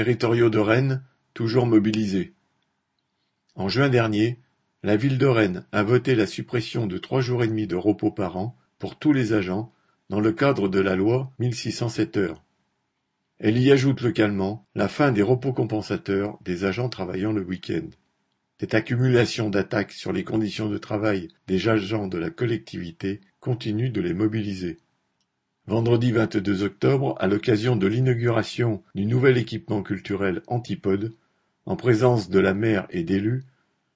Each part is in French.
territoriaux de Rennes, toujours mobilisés. En juin dernier, la ville de Rennes a voté la suppression de trois jours et demi de repos par an pour tous les agents dans le cadre de la loi 1607 heures. Elle y ajoute localement la fin des repos compensateurs des agents travaillant le week-end. Cette accumulation d'attaques sur les conditions de travail des agents de la collectivité continue de les mobiliser. Vendredi 22 octobre, à l'occasion de l'inauguration du nouvel équipement culturel Antipode, en présence de la maire et d'élus,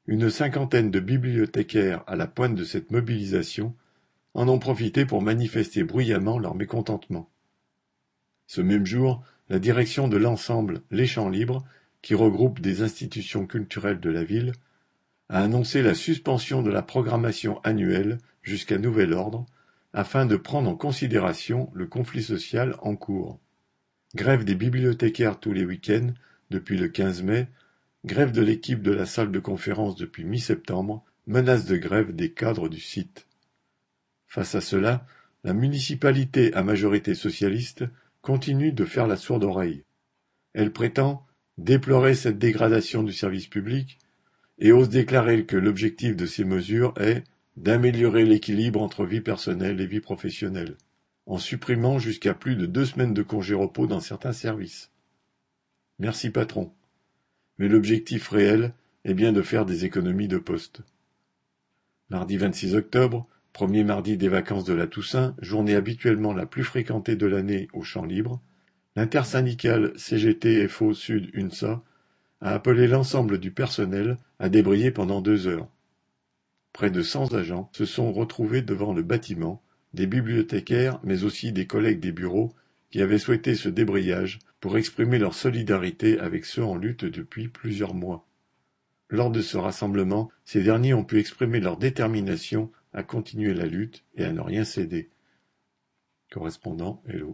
une cinquantaine de bibliothécaires à la pointe de cette mobilisation en ont profité pour manifester bruyamment leur mécontentement. Ce même jour, la direction de l'ensemble Les Champs Libres, qui regroupe des institutions culturelles de la ville, a annoncé la suspension de la programmation annuelle jusqu'à nouvel ordre, afin de prendre en considération le conflit social en cours. Grève des bibliothécaires tous les week-ends depuis le 15 mai, grève de l'équipe de la salle de conférence depuis mi-septembre, menace de grève des cadres du site. Face à cela, la municipalité à majorité socialiste continue de faire la sourde oreille. Elle prétend déplorer cette dégradation du service public et ose déclarer que l'objectif de ces mesures est d'améliorer l'équilibre entre vie personnelle et vie professionnelle, en supprimant jusqu'à plus de deux semaines de congé repos dans certains services. Merci patron. Mais l'objectif réel est bien de faire des économies de poste. Mardi 26 octobre, premier mardi des vacances de la Toussaint, journée habituellement la plus fréquentée de l'année au champ libre, l'intersyndicale CGT-FO Sud UNSA a appelé l'ensemble du personnel à débrayer pendant deux heures. Près de cent agents se sont retrouvés devant le bâtiment, des bibliothécaires mais aussi des collègues des bureaux qui avaient souhaité ce débrayage pour exprimer leur solidarité avec ceux en lutte depuis plusieurs mois. Lors de ce rassemblement, ces derniers ont pu exprimer leur détermination à continuer la lutte et à ne rien céder. Correspondant Hello.